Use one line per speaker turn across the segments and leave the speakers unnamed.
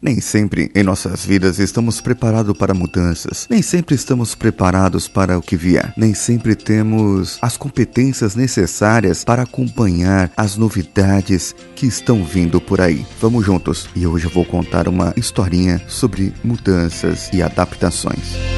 Nem sempre em nossas vidas estamos preparados para mudanças, nem sempre estamos preparados para o que vier, nem sempre temos as competências necessárias para acompanhar as novidades que estão vindo por aí. Vamos juntos e hoje eu vou contar uma historinha sobre mudanças e adaptações.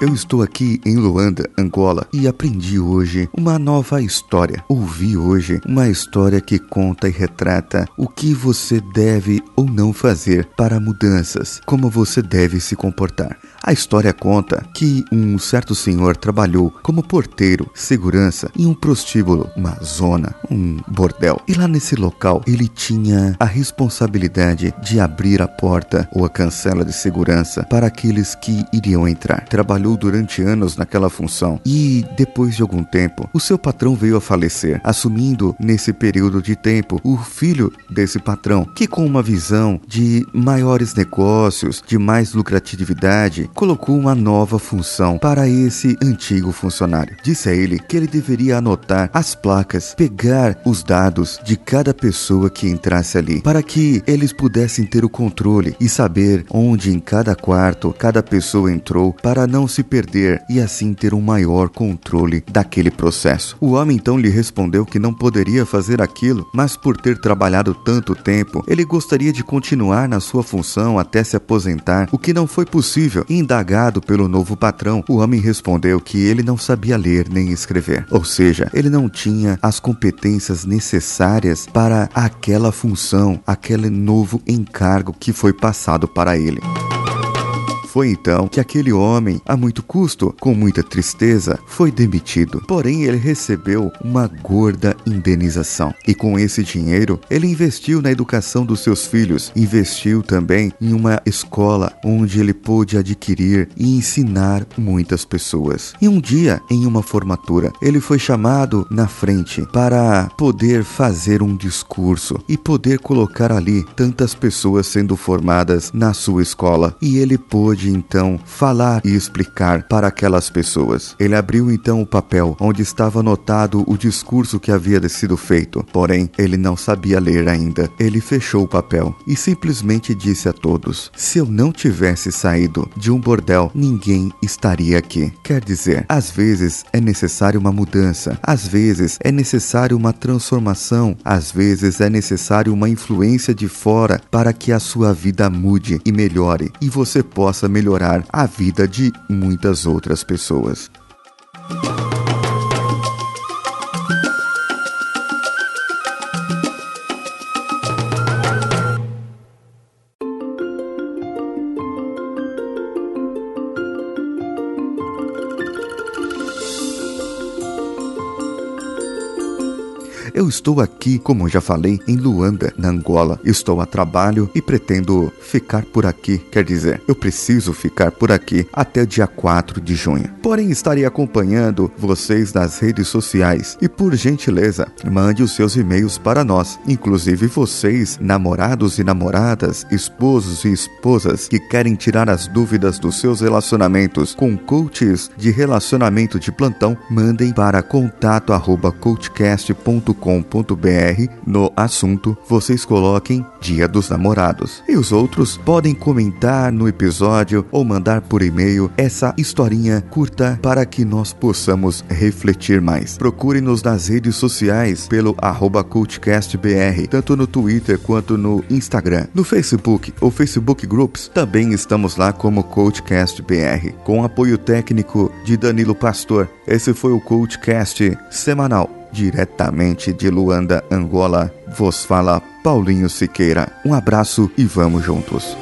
Eu estou aqui em Luanda, Angola, e aprendi hoje uma nova história. Ouvi hoje uma história que conta e retrata o que você deve ou não fazer para mudanças, como você deve se comportar. A história conta que um certo senhor trabalhou como porteiro, segurança em um prostíbulo, uma zona, um bordel. E lá nesse local ele tinha a responsabilidade de abrir a porta ou a cancela de segurança para aqueles que iriam entrar. Trabalhou trabalhou durante anos naquela função e, depois de algum tempo, o seu patrão veio a falecer, assumindo nesse período de tempo o filho desse patrão, que com uma visão de maiores negócios, de mais lucratividade, colocou uma nova função para esse antigo funcionário. Disse a ele que ele deveria anotar as placas, pegar os dados de cada pessoa que entrasse ali, para que eles pudessem ter o controle e saber onde em cada quarto cada pessoa entrou, para não se se perder e assim ter um maior controle daquele processo. O homem então lhe respondeu que não poderia fazer aquilo, mas por ter trabalhado tanto tempo, ele gostaria de continuar na sua função até se aposentar, o que não foi possível. Indagado pelo novo patrão, o homem respondeu que ele não sabia ler nem escrever, ou seja, ele não tinha as competências necessárias para aquela função, aquele novo encargo que foi passado para ele. Foi então que aquele homem, a muito custo, com muita tristeza, foi demitido. Porém, ele recebeu uma gorda indenização. E com esse dinheiro, ele investiu na educação dos seus filhos, investiu também em uma escola onde ele pôde adquirir e ensinar muitas pessoas. E um dia, em uma formatura, ele foi chamado na frente para poder fazer um discurso e poder colocar ali tantas pessoas sendo formadas na sua escola. E ele pôde então falar e explicar para aquelas pessoas. Ele abriu então o papel onde estava anotado o discurso que havia sido feito, porém ele não sabia ler ainda. Ele fechou o papel e simplesmente disse a todos: Se eu não tivesse saído de um bordel, ninguém estaria aqui. Quer dizer, às vezes é necessário uma mudança, às vezes é necessário uma transformação, às vezes é necessário uma influência de fora para que a sua vida mude e melhore e você possa melhorar a vida de muitas outras pessoas. Eu estou aqui, como já falei, em Luanda, na Angola. Estou a trabalho e pretendo ficar por aqui. Quer dizer, eu preciso ficar por aqui até dia 4 de junho. Porém, estarei acompanhando vocês nas redes sociais e, por gentileza, mande os seus e-mails para nós, inclusive vocês, namorados e namoradas, esposos e esposas que querem tirar as dúvidas dos seus relacionamentos com coaches de relacionamento de plantão, mandem para contato@coachcast.com no assunto vocês coloquem Dia dos Namorados. E os outros podem comentar no episódio ou mandar por e-mail essa historinha curta para que nós possamos refletir mais. Procure-nos nas redes sociais pelo arroba CultCastBR, tanto no Twitter quanto no Instagram. No Facebook ou Facebook Groups também estamos lá como CoachCastBR, com apoio técnico de Danilo Pastor. Esse foi o CoachCast semanal Diretamente de Luanda, Angola, vos fala Paulinho Siqueira. Um abraço e vamos juntos.